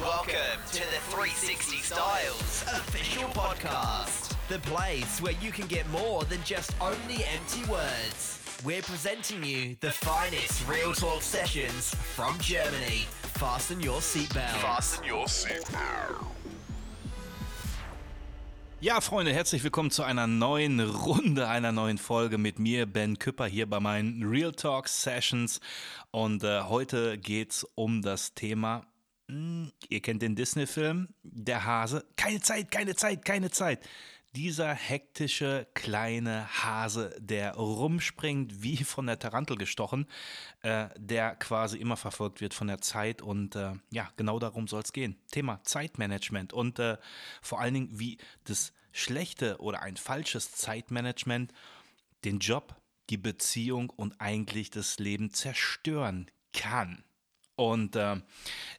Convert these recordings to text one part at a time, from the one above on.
Welcome to the 360 Styles official podcast, the place where you can get more than just only empty words. We're presenting you the finest real talk sessions from Germany. Fasten your seatbelt. Fasten your seatbelt. Ja, Freunde, herzlich willkommen zu einer neuen Runde, einer neuen Folge mit mir, Ben Küpper, hier bei meinen Real Talk Sessions. Und äh, heute geht's um das Thema, ihr kennt den Disney-Film, der Hase. Keine Zeit, keine Zeit, keine Zeit. Dieser hektische kleine Hase, der rumspringt wie von der Tarantel gestochen, äh, der quasi immer verfolgt wird von der Zeit. Und äh, ja, genau darum soll es gehen. Thema Zeitmanagement und äh, vor allen Dingen, wie das schlechte oder ein falsches Zeitmanagement den Job, die Beziehung und eigentlich das Leben zerstören kann. Und äh,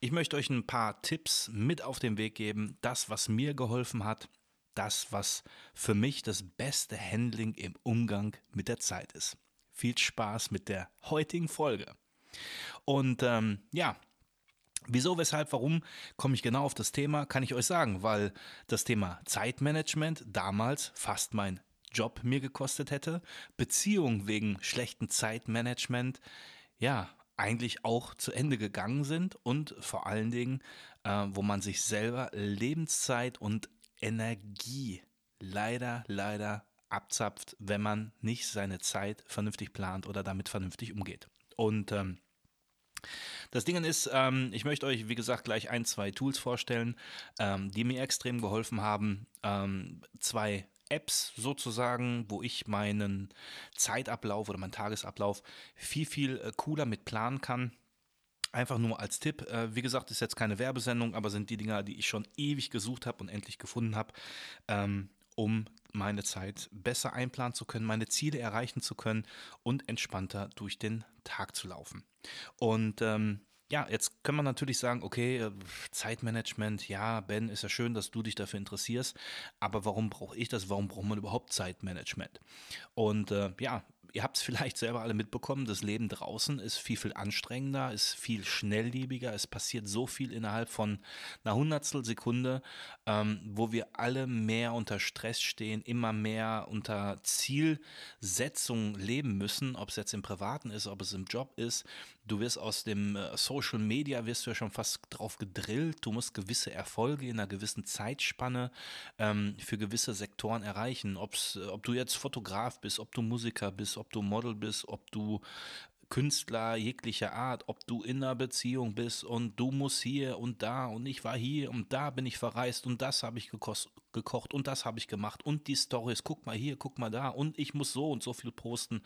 ich möchte euch ein paar Tipps mit auf den Weg geben, das, was mir geholfen hat, das, was für mich das beste Handling im Umgang mit der Zeit ist. Viel Spaß mit der heutigen Folge. Und ähm, ja, Wieso, weshalb, warum komme ich genau auf das Thema, kann ich euch sagen, weil das Thema Zeitmanagement damals fast mein Job mir gekostet hätte, Beziehungen wegen schlechten Zeitmanagement, ja, eigentlich auch zu Ende gegangen sind und vor allen Dingen, äh, wo man sich selber Lebenszeit und Energie leider, leider abzapft, wenn man nicht seine Zeit vernünftig plant oder damit vernünftig umgeht. Und ähm, das Ding ist, ähm, ich möchte euch, wie gesagt, gleich ein, zwei Tools vorstellen, ähm, die mir extrem geholfen haben. Ähm, zwei Apps sozusagen, wo ich meinen Zeitablauf oder meinen Tagesablauf viel, viel äh, cooler mit planen kann. Einfach nur als Tipp. Äh, wie gesagt, ist jetzt keine Werbesendung, aber sind die Dinger, die ich schon ewig gesucht habe und endlich gefunden habe, ähm, um meine Zeit besser einplanen zu können, meine Ziele erreichen zu können und entspannter durch den Tag zu laufen. Und ähm, ja, jetzt kann man natürlich sagen, okay, äh, Zeitmanagement, ja, Ben, ist ja schön, dass du dich dafür interessierst, aber warum brauche ich das? Warum braucht man überhaupt Zeitmanagement? Und äh, ja, ihr habt es vielleicht selber alle mitbekommen, das Leben draußen ist viel, viel anstrengender, ist viel schnelllebiger, es passiert so viel innerhalb von einer Hundertstel Sekunde, ähm, wo wir alle mehr unter Stress stehen, immer mehr unter Zielsetzung leben müssen, ob es jetzt im Privaten ist, ob es im Job ist. Du wirst aus dem äh, Social Media, wirst du ja schon fast drauf gedrillt, du musst gewisse Erfolge in einer gewissen Zeitspanne ähm, für gewisse Sektoren erreichen, Ob's, ob du jetzt Fotograf bist, ob du Musiker bist, ob du Model bist, ob du Künstler jeglicher Art, ob du in einer Beziehung bist und du musst hier und da und ich war hier und da bin ich verreist und das habe ich gekocht und das habe ich gemacht und die Stories, guck mal hier, guck mal da und ich muss so und so viel posten.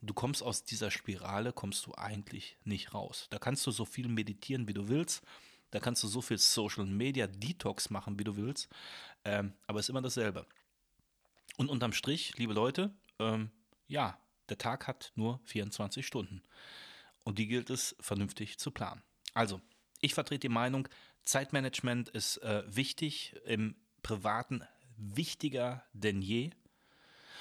Du kommst aus dieser Spirale, kommst du eigentlich nicht raus. Da kannst du so viel meditieren, wie du willst. Da kannst du so viel Social Media Detox machen, wie du willst. Ähm, aber es ist immer dasselbe. Und unterm Strich, liebe Leute, ähm, ja, der Tag hat nur 24 Stunden. Und die gilt es vernünftig zu planen. Also, ich vertrete die Meinung, Zeitmanagement ist äh, wichtig, im Privaten wichtiger denn je.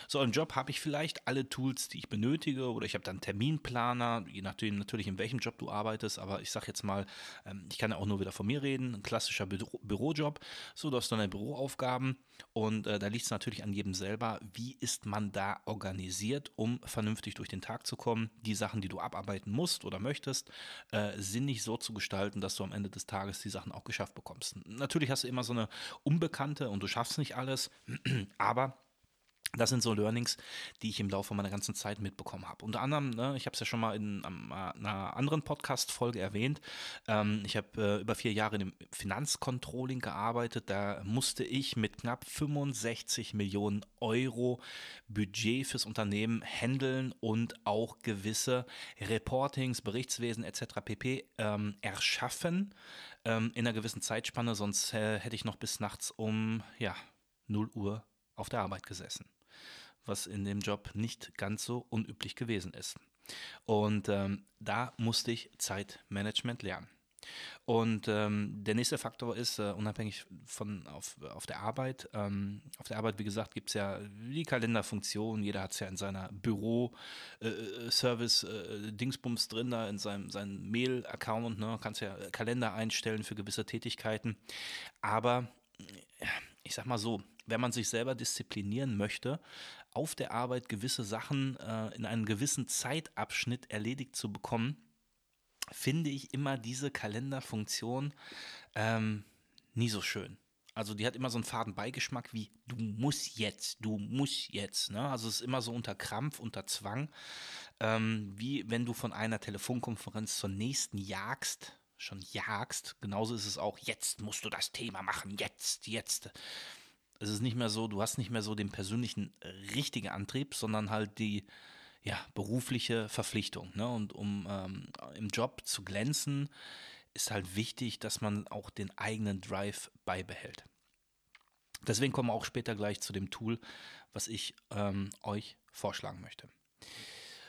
So, im Job habe ich vielleicht alle Tools, die ich benötige, oder ich habe dann Terminplaner, je nachdem natürlich, in welchem Job du arbeitest, aber ich sage jetzt mal, ähm, ich kann ja auch nur wieder von mir reden, ein klassischer Büro Bürojob, so, du hast deine Büroaufgaben und äh, da liegt es natürlich an jedem selber, wie ist man da organisiert, um vernünftig durch den Tag zu kommen, die Sachen, die du abarbeiten musst oder möchtest, äh, sinnig so zu gestalten, dass du am Ende des Tages die Sachen auch geschafft bekommst. Natürlich hast du immer so eine Unbekannte und du schaffst nicht alles, aber das sind so Learnings, die ich im Laufe meiner ganzen Zeit mitbekommen habe. Unter anderem, ne, ich habe es ja schon mal in einer anderen Podcast-Folge erwähnt, ähm, ich habe äh, über vier Jahre im Finanzcontrolling gearbeitet. Da musste ich mit knapp 65 Millionen Euro Budget fürs Unternehmen handeln und auch gewisse Reportings, Berichtswesen etc. pp. Ähm, erschaffen ähm, in einer gewissen Zeitspanne, sonst äh, hätte ich noch bis nachts um ja, 0 Uhr auf der Arbeit gesessen was in dem Job nicht ganz so unüblich gewesen ist. Und ähm, da musste ich Zeitmanagement lernen. Und ähm, der nächste Faktor ist, äh, unabhängig von auf, auf der Arbeit, ähm, auf der Arbeit, wie gesagt, gibt es ja die Kalenderfunktion, jeder hat es ja in seiner Büro-Service-Dingsbums äh, äh, drin, da in seinem, seinem Mail-Account, ne? kannst ja Kalender einstellen für gewisse Tätigkeiten. Aber ich sag mal so, wenn man sich selber disziplinieren möchte, auf der Arbeit gewisse Sachen äh, in einem gewissen Zeitabschnitt erledigt zu bekommen, finde ich immer diese Kalenderfunktion ähm, nie so schön. Also die hat immer so einen faden Beigeschmack wie du musst jetzt, du musst jetzt. Ne? Also es ist immer so unter Krampf, unter Zwang, ähm, wie wenn du von einer Telefonkonferenz zur nächsten jagst, schon jagst. Genauso ist es auch, jetzt musst du das Thema machen, jetzt, jetzt. Es ist nicht mehr so, du hast nicht mehr so den persönlichen richtigen Antrieb, sondern halt die, ja, berufliche Verpflichtung. Ne? Und um ähm, im Job zu glänzen, ist halt wichtig, dass man auch den eigenen Drive beibehält. Deswegen kommen wir auch später gleich zu dem Tool, was ich ähm, euch vorschlagen möchte.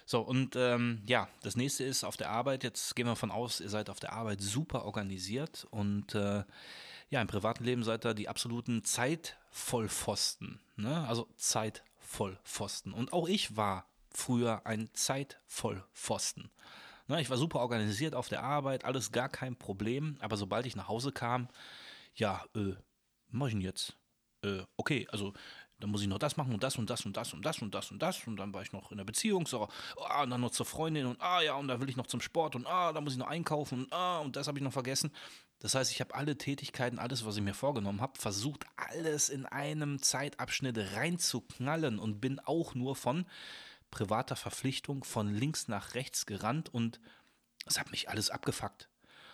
So, und ähm, ja, das nächste ist auf der Arbeit. Jetzt gehen wir von aus, ihr seid auf der Arbeit super organisiert und äh, ja, im privaten Leben seid ihr die absoluten Zeitvollpfosten. Ne? Also Zeitvollpfosten. Und auch ich war früher ein Zeitvollpfosten. Ne, ich war super organisiert auf der Arbeit, alles gar kein Problem, aber sobald ich nach Hause kam, ja, äh, mach ich denn jetzt? Äh, okay, also dann muss ich noch das machen und das und das und das und das und das und das und dann war ich noch in der Beziehung, so, ah, und dann noch zur Freundin und ah ja, und da will ich noch zum Sport und ah, da muss ich noch einkaufen und ah, und das habe ich noch vergessen. Das heißt, ich habe alle Tätigkeiten, alles, was ich mir vorgenommen habe, versucht, alles in einem Zeitabschnitt reinzuknallen und bin auch nur von privater Verpflichtung von links nach rechts gerannt und es hat mich alles abgefuckt.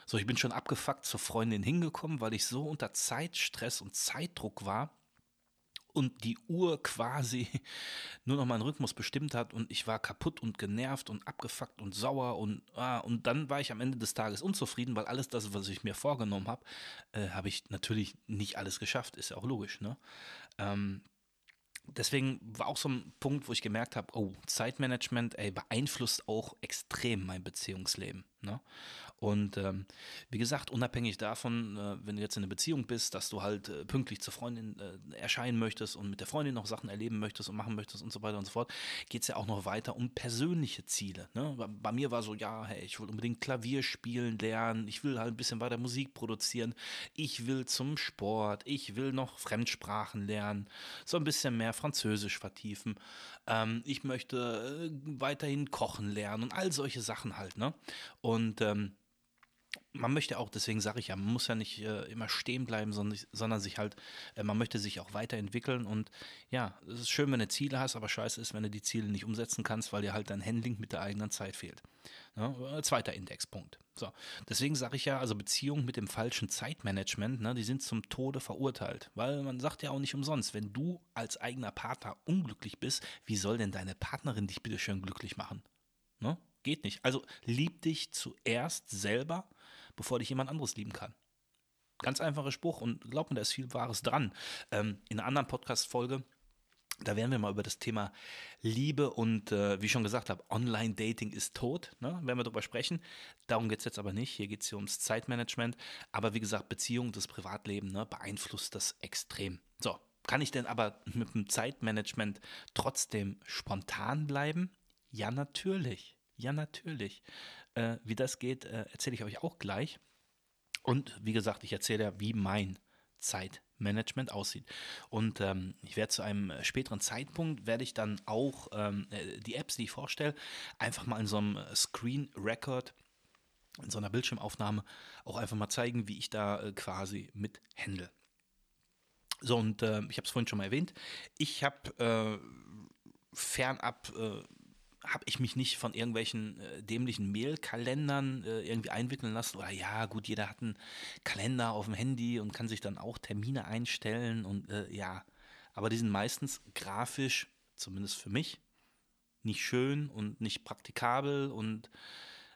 So, ich bin schon abgefuckt zur Freundin hingekommen, weil ich so unter Zeitstress und Zeitdruck war und die Uhr quasi nur noch meinen Rhythmus bestimmt hat und ich war kaputt und genervt und abgefuckt und sauer und ah, und dann war ich am Ende des Tages unzufrieden, weil alles das, was ich mir vorgenommen habe, äh, habe ich natürlich nicht alles geschafft, ist ja auch logisch, ne? Ähm, deswegen war auch so ein Punkt, wo ich gemerkt habe, oh, Zeitmanagement, ey, beeinflusst auch extrem mein Beziehungsleben. Ne? Und ähm, wie gesagt, unabhängig davon, äh, wenn du jetzt in einer Beziehung bist, dass du halt äh, pünktlich zur Freundin äh, erscheinen möchtest und mit der Freundin noch Sachen erleben möchtest und machen möchtest und so weiter und so fort, geht es ja auch noch weiter um persönliche Ziele. Ne? Bei, bei, mir war so, ja, hey, ich will unbedingt Klavier spielen lernen, ich will halt ein bisschen weiter Musik produzieren, ich will zum Sport, ich will noch Fremdsprachen lernen, so ein bisschen mehr Französisch vertiefen, ähm, ich möchte äh, weiterhin kochen lernen und all solche Sachen halt. Ne? Ähm, man möchte auch, deswegen sage ich ja, man muss ja nicht äh, immer stehen bleiben, sondern, sondern sich halt, äh, man möchte sich auch weiterentwickeln und ja, es ist schön, wenn du Ziele hast, aber scheiße ist, wenn du die Ziele nicht umsetzen kannst, weil dir halt dein Handling mit der eigenen Zeit fehlt. Ja, äh, zweiter Indexpunkt. So, deswegen sage ich ja, also Beziehungen mit dem falschen Zeitmanagement, ne, die sind zum Tode verurteilt, weil man sagt ja auch nicht umsonst, wenn du als eigener Partner unglücklich bist, wie soll denn deine Partnerin dich bitte schön glücklich machen? Ne? Geht nicht. Also lieb dich zuerst selber bevor dich jemand anderes lieben kann. Ganz einfacher Spruch und glaub mir, da ist viel Wahres dran. Ähm, in einer anderen Podcast-Folge da werden wir mal über das Thema Liebe und äh, wie ich schon gesagt habe, Online-Dating ist tot. Ne? Werden wir darüber sprechen. Darum geht es jetzt aber nicht. Hier geht es hier ums Zeitmanagement. Aber wie gesagt, Beziehung, das Privatleben ne, beeinflusst das extrem. So, kann ich denn aber mit dem Zeitmanagement trotzdem spontan bleiben? Ja, natürlich. Ja, natürlich. Äh, wie das geht, äh, erzähle ich euch auch gleich. Und wie gesagt, ich erzähle ja, wie mein Zeitmanagement aussieht. Und ähm, ich werde zu einem späteren Zeitpunkt, werde ich dann auch ähm, äh, die Apps, die ich vorstelle, einfach mal in so einem Screen Record, in so einer Bildschirmaufnahme auch einfach mal zeigen, wie ich da äh, quasi mit handle. So, und äh, ich habe es vorhin schon mal erwähnt, ich habe äh, fernab äh, habe ich mich nicht von irgendwelchen äh, dämlichen Mailkalendern äh, irgendwie einwickeln lassen. Oder ja, gut, jeder hat einen Kalender auf dem Handy und kann sich dann auch Termine einstellen und äh, ja. Aber die sind meistens grafisch, zumindest für mich, nicht schön und nicht praktikabel und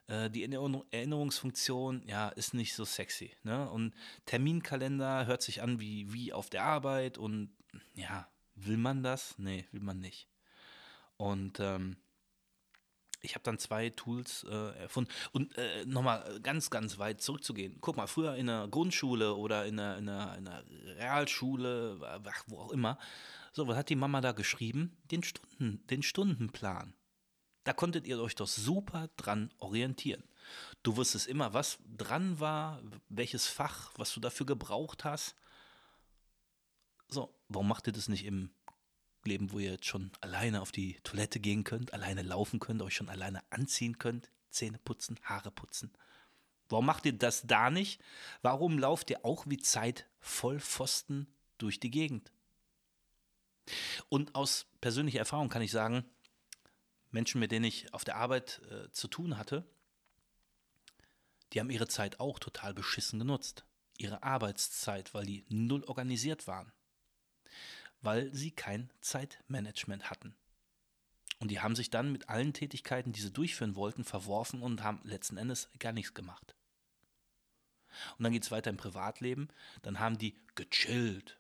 äh, die Erinnerungsfunktion, ja, ist nicht so sexy. Ne? Und Terminkalender hört sich an wie, wie auf der Arbeit und ja, will man das? Nee, will man nicht. Und ähm, ich habe dann zwei Tools äh, erfunden. Und äh, nochmal ganz, ganz weit zurückzugehen. Guck mal, früher in der Grundschule oder in der, in der, in der Realschule, wo auch immer, so, was hat die Mama da geschrieben? Den, Stunden, den Stundenplan. Da konntet ihr euch doch super dran orientieren. Du wusstest immer, was dran war, welches Fach, was du dafür gebraucht hast. So, warum macht ihr das nicht im Leben, wo ihr jetzt schon alleine auf die Toilette gehen könnt, alleine laufen könnt, euch schon alleine anziehen könnt, Zähne putzen, Haare putzen? Warum macht ihr das da nicht? Warum lauft ihr auch wie Zeit voll Pfosten durch die Gegend? Und aus persönlicher Erfahrung kann ich sagen, Menschen, mit denen ich auf der Arbeit äh, zu tun hatte, die haben ihre Zeit auch total beschissen genutzt. Ihre Arbeitszeit, weil die null organisiert waren. Weil sie kein Zeitmanagement hatten. Und die haben sich dann mit allen Tätigkeiten, die sie durchführen wollten, verworfen und haben letzten Endes gar nichts gemacht. Und dann geht es weiter im Privatleben. Dann haben die gechillt.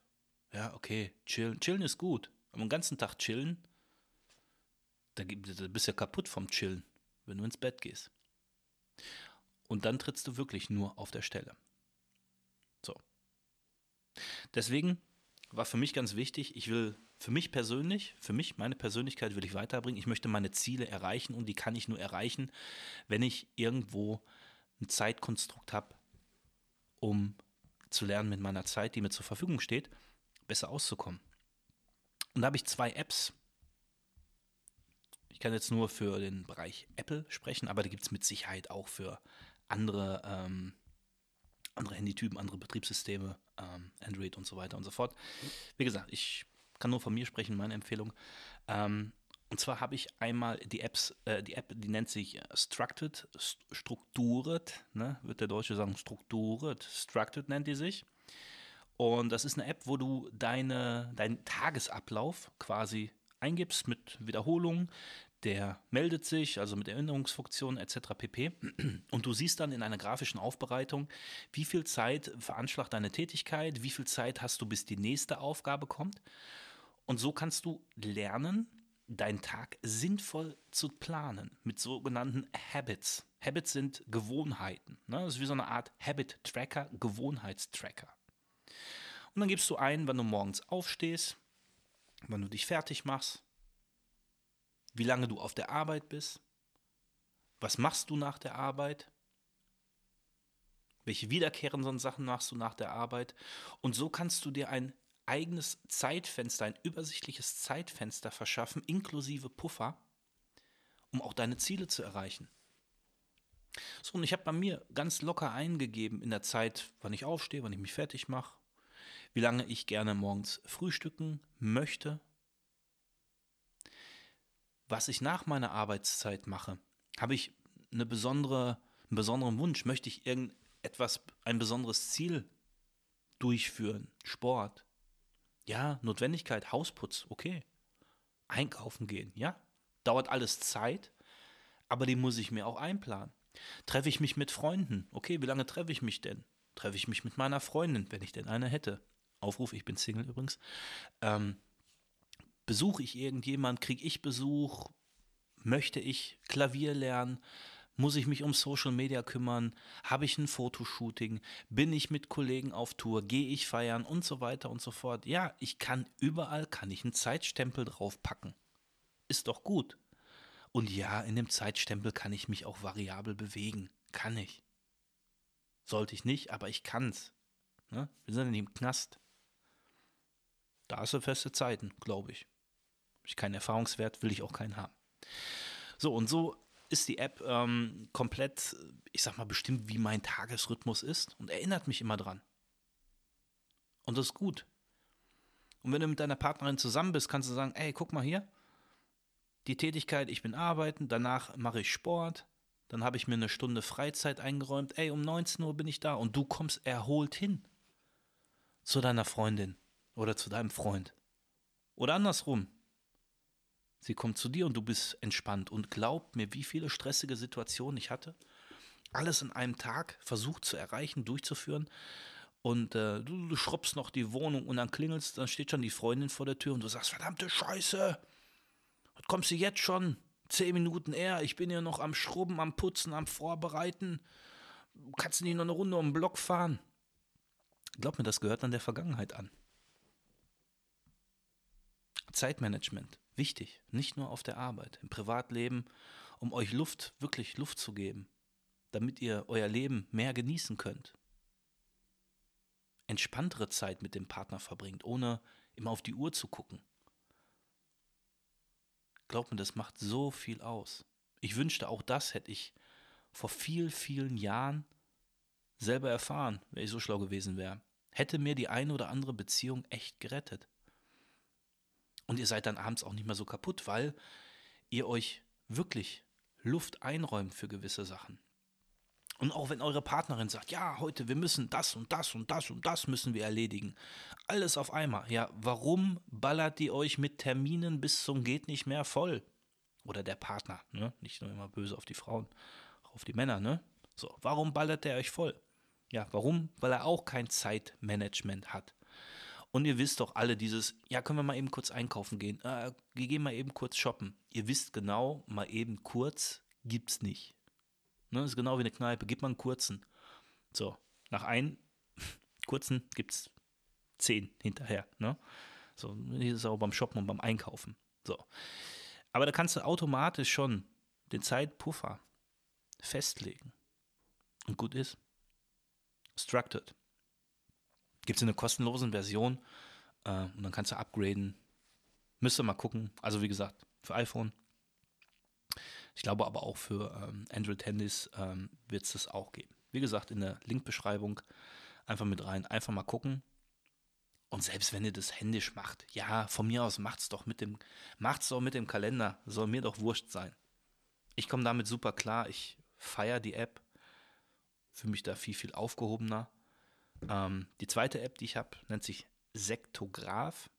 Ja, okay, chillen. Chillen ist gut. Aber den ganzen Tag chillen, da, bist du ja kaputt vom Chillen, wenn du ins Bett gehst. Und dann trittst du wirklich nur auf der Stelle. So. Deswegen war für mich ganz wichtig, ich will für mich persönlich, für mich, meine Persönlichkeit will ich weiterbringen. Ich möchte meine Ziele erreichen und die kann ich nur erreichen, wenn ich irgendwo ein Zeitkonstrukt habe, um zu lernen mit meiner Zeit, die mir zur Verfügung steht, besser auszukommen. Und da habe ich zwei Apps. Ich kann jetzt nur für den Bereich Apple sprechen, aber da gibt es mit Sicherheit auch für andere, ähm, andere Handytypen, andere Betriebssysteme, ähm, Android und so weiter und so fort. Wie gesagt, ich kann nur von mir sprechen, meine Empfehlung. Ähm, und zwar habe ich einmal die Apps, äh, die App, die nennt sich Structured, Structured, ne, wird der Deutsche sagen, Structured, Structured nennt die sich. Und das ist eine App, wo du deine, deinen Tagesablauf quasi eingibst mit Wiederholungen. Der meldet sich, also mit Erinnerungsfunktionen etc. pp. Und du siehst dann in einer grafischen Aufbereitung, wie viel Zeit veranschlagt deine Tätigkeit, wie viel Zeit hast du, bis die nächste Aufgabe kommt. Und so kannst du lernen, deinen Tag sinnvoll zu planen mit sogenannten Habits. Habits sind Gewohnheiten. Ne? Das ist wie so eine Art Habit-Tracker, Gewohnheitstracker. Und dann gibst du ein, wann du morgens aufstehst, wann du dich fertig machst, wie lange du auf der Arbeit bist, was machst du nach der Arbeit, welche wiederkehrenden Sachen machst du nach der Arbeit. Und so kannst du dir ein eigenes Zeitfenster, ein übersichtliches Zeitfenster verschaffen, inklusive Puffer, um auch deine Ziele zu erreichen. So, und ich habe bei mir ganz locker eingegeben in der Zeit, wann ich aufstehe, wann ich mich fertig mache, wie lange ich gerne morgens frühstücken möchte, was ich nach meiner Arbeitszeit mache. Habe ich eine besondere, einen besonderen Wunsch? Möchte ich irgendetwas, ein besonderes Ziel durchführen? Sport? Ja, Notwendigkeit, Hausputz, okay. Einkaufen gehen, ja. Dauert alles Zeit, aber die muss ich mir auch einplanen. Treffe ich mich mit Freunden? Okay, wie lange treffe ich mich denn? Treffe ich mich mit meiner Freundin, wenn ich denn eine hätte? Aufruf, ich bin Single übrigens. Ähm, besuche ich irgendjemand? Kriege ich Besuch? Möchte ich Klavier lernen? Muss ich mich um Social Media kümmern? Habe ich ein Fotoshooting? Bin ich mit Kollegen auf Tour? Gehe ich feiern? Und so weiter und so fort. Ja, ich kann überall, kann ich einen Zeitstempel draufpacken. Ist doch gut. Und ja, in dem Zeitstempel kann ich mich auch variabel bewegen. Kann ich. Sollte ich nicht, aber ich kann's. Ne? Wir sind in dem Knast. Da hast du feste Zeiten, glaube ich. Ich keinen Erfahrungswert, will ich auch keinen haben. So, und so ist die App ähm, komplett, ich sag mal, bestimmt, wie mein Tagesrhythmus ist und erinnert mich immer dran. Und das ist gut. Und wenn du mit deiner Partnerin zusammen bist, kannst du sagen, ey, guck mal hier, die Tätigkeit, ich bin arbeiten, danach mache ich Sport, dann habe ich mir eine Stunde Freizeit eingeräumt, ey, um 19 Uhr bin ich da und du kommst erholt hin zu deiner Freundin oder zu deinem Freund. Oder andersrum. Sie kommt zu dir und du bist entspannt und glaub mir, wie viele stressige Situationen ich hatte. Alles in einem Tag versucht zu erreichen, durchzuführen. Und äh, du, du schrubbst noch die Wohnung und dann klingelst, dann steht schon die Freundin vor der Tür und du sagst, verdammte Scheiße, was kommst du jetzt schon? Zehn Minuten eher, ich bin ja noch am Schrubben, am Putzen, am Vorbereiten. Kannst du nicht noch eine Runde um den Block fahren? Glaub mir, das gehört dann der Vergangenheit an. Zeitmanagement, wichtig, nicht nur auf der Arbeit, im Privatleben, um euch Luft, wirklich Luft zu geben, damit ihr euer Leben mehr genießen könnt. Entspanntere Zeit mit dem Partner verbringt, ohne immer auf die Uhr zu gucken. Glaubt mir, das macht so viel aus. Ich wünschte, auch das hätte ich vor viel, vielen Jahren selber erfahren, wenn ich so schlau gewesen wäre. Hätte mir die eine oder andere Beziehung echt gerettet. Und ihr seid dann abends auch nicht mehr so kaputt, weil ihr euch wirklich Luft einräumt für gewisse Sachen. Und auch wenn eure Partnerin sagt, ja, heute, wir müssen das und das und das und das müssen wir erledigen. Alles auf einmal. Ja, warum ballert die euch mit Terminen bis zum geht nicht mehr voll? Oder der Partner, ne? Nicht nur immer böse auf die Frauen, auch auf die Männer, ne? So, warum ballert der euch voll? Ja, warum? Weil er auch kein Zeitmanagement hat. Und ihr wisst doch alle dieses, ja, können wir mal eben kurz einkaufen gehen. Äh, wir gehen mal eben kurz shoppen. Ihr wisst genau, mal eben kurz gibt's nicht. Ne, das ist genau wie eine Kneipe. Gib mal einen kurzen. So, nach einem kurzen gibt's zehn hinterher. Ne? So, hier ist es auch beim Shoppen und beim Einkaufen. So. Aber da kannst du automatisch schon den Zeitpuffer festlegen. Und gut ist. Structured. Gibt es in einer kostenlosen Version äh, und dann kannst du upgraden. Müsst ihr mal gucken. Also wie gesagt, für iPhone. Ich glaube aber auch für ähm, Android-Handys ähm, wird es das auch geben. Wie gesagt, in der Linkbeschreibung einfach mit rein. Einfach mal gucken. Und selbst wenn ihr das händisch macht, ja, von mir aus macht's doch mit dem, macht's doch mit dem Kalender. Soll mir doch wurscht sein. Ich komme damit super klar. Ich feiere die App. Für mich da viel, viel aufgehobener. Ähm, die zweite App, die ich habe, nennt sich Sektograph.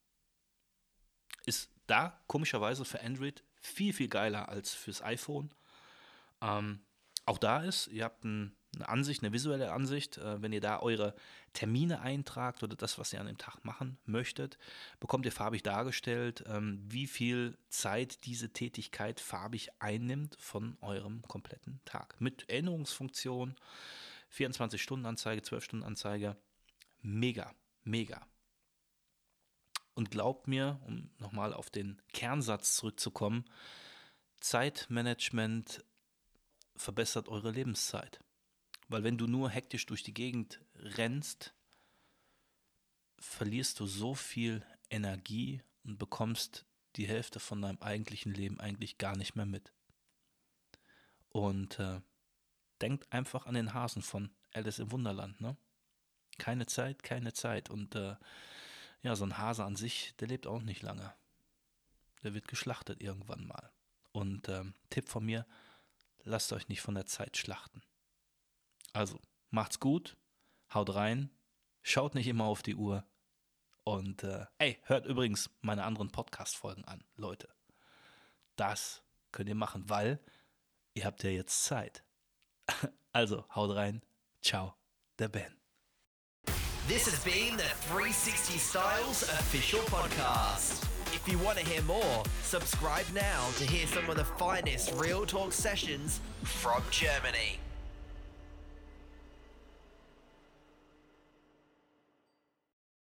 Ist da komischerweise für Android viel, viel geiler als fürs iPhone. Ähm, auch da ist, ihr habt ein, eine Ansicht, eine visuelle Ansicht. Äh, wenn ihr da eure Termine eintragt oder das, was ihr an dem Tag machen möchtet, bekommt ihr farbig dargestellt, ähm, wie viel Zeit diese Tätigkeit farbig einnimmt von eurem kompletten Tag. Mit Erinnerungsfunktion, 24-Stunden-Anzeige, 12-Stunden-Anzeige. Mega, mega. Und glaubt mir, um nochmal auf den Kernsatz zurückzukommen, Zeitmanagement verbessert eure Lebenszeit. Weil wenn du nur hektisch durch die Gegend rennst, verlierst du so viel Energie und bekommst die Hälfte von deinem eigentlichen Leben eigentlich gar nicht mehr mit. Und äh, denkt einfach an den Hasen von Alice im Wunderland, ne? Keine Zeit, keine Zeit. Und äh, ja, so ein Hase an sich, der lebt auch nicht lange. Der wird geschlachtet irgendwann mal. Und ähm, Tipp von mir, lasst euch nicht von der Zeit schlachten. Also, macht's gut, haut rein, schaut nicht immer auf die Uhr. Und äh, ey, hört übrigens meine anderen Podcast-Folgen an, Leute. Das könnt ihr machen, weil ihr habt ja jetzt Zeit. Also, haut rein. Ciao, der Ben. This has been the 360 Styles official podcast. If you want to hear more, subscribe now to hear some of the finest Real Talk sessions from Germany.